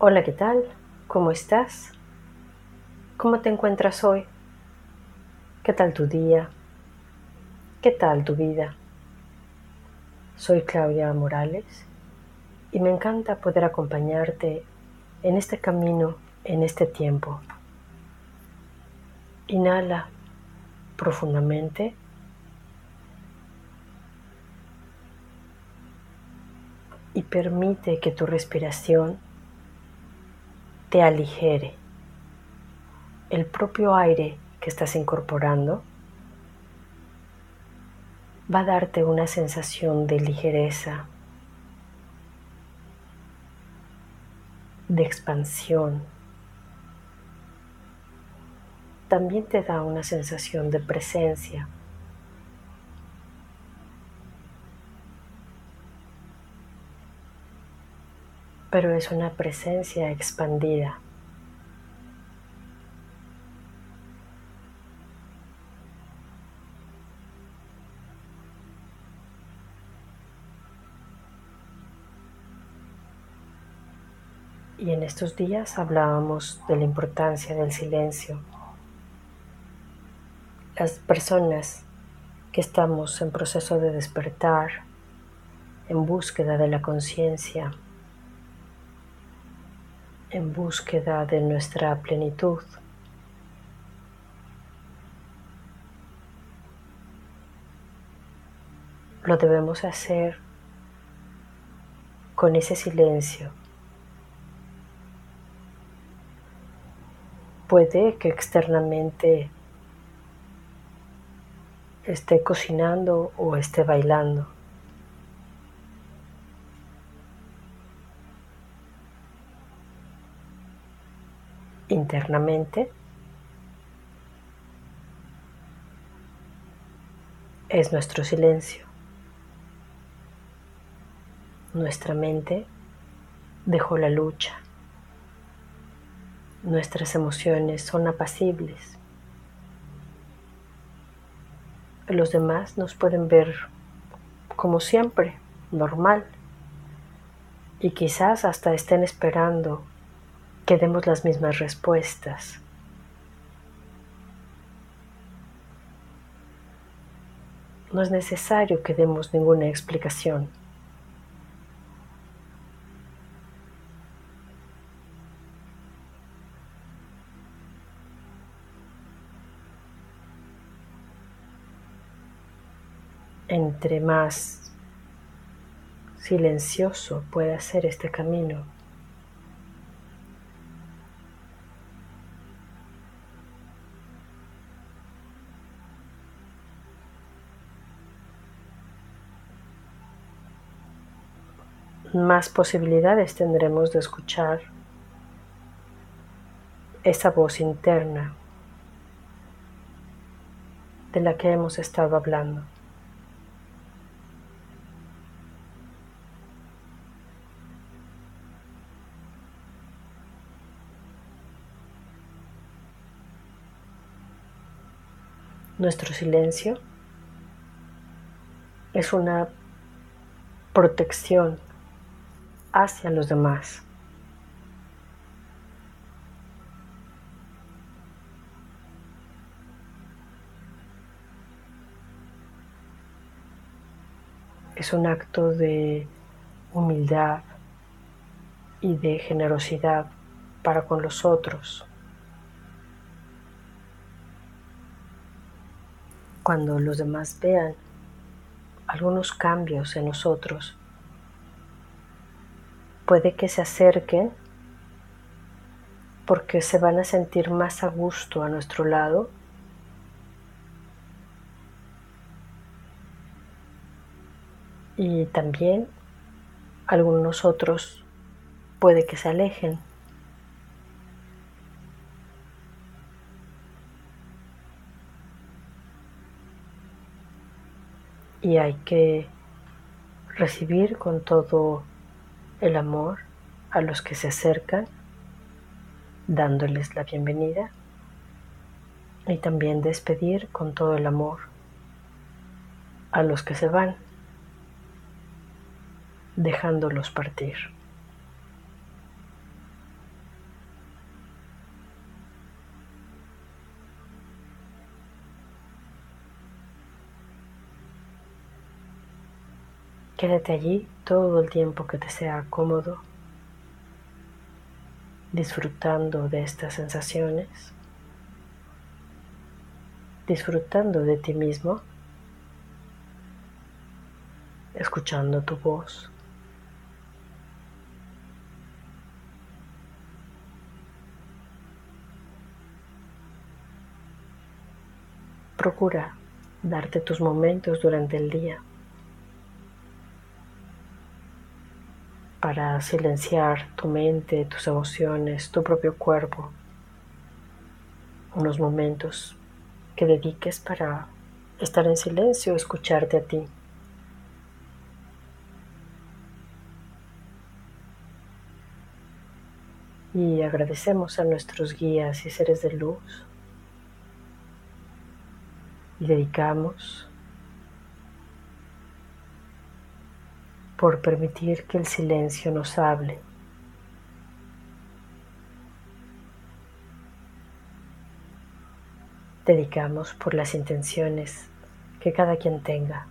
Hola, ¿qué tal? ¿Cómo estás? ¿Cómo te encuentras hoy? ¿Qué tal tu día? ¿Qué tal tu vida? Soy Claudia Morales y me encanta poder acompañarte en este camino, en este tiempo. Inhala profundamente. Y permite que tu respiración te aligere. El propio aire que estás incorporando va a darte una sensación de ligereza, de expansión. También te da una sensación de presencia. Pero es una presencia expandida. Y en estos días hablábamos de la importancia del silencio. Las personas que estamos en proceso de despertar, en búsqueda de la conciencia, en búsqueda de nuestra plenitud, lo debemos hacer con ese silencio puede que externamente esté cocinando o esté bailando. Internamente es nuestro silencio. Nuestra mente dejó la lucha. Nuestras emociones son apacibles. Los demás nos pueden ver como siempre, normal. Y quizás hasta estén esperando que demos las mismas respuestas. No es necesario que demos ninguna explicación. entre más silencioso pueda ser este camino, más posibilidades tendremos de escuchar esa voz interna de la que hemos estado hablando. Nuestro silencio es una protección hacia los demás. Es un acto de humildad y de generosidad para con los otros. cuando los demás vean algunos cambios en nosotros, puede que se acerquen porque se van a sentir más a gusto a nuestro lado. Y también algunos otros puede que se alejen. Y hay que recibir con todo el amor a los que se acercan, dándoles la bienvenida y también despedir con todo el amor a los que se van, dejándolos partir. Quédate allí todo el tiempo que te sea cómodo, disfrutando de estas sensaciones, disfrutando de ti mismo, escuchando tu voz. Procura darte tus momentos durante el día para silenciar tu mente, tus emociones, tu propio cuerpo. Unos momentos que dediques para estar en silencio, escucharte a ti. Y agradecemos a nuestros guías y seres de luz y dedicamos por permitir que el silencio nos hable. Dedicamos por las intenciones que cada quien tenga.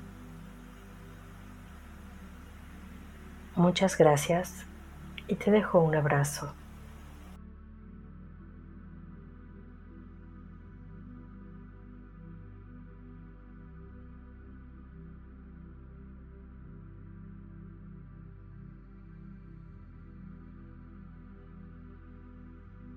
Muchas gracias y te dejo un abrazo.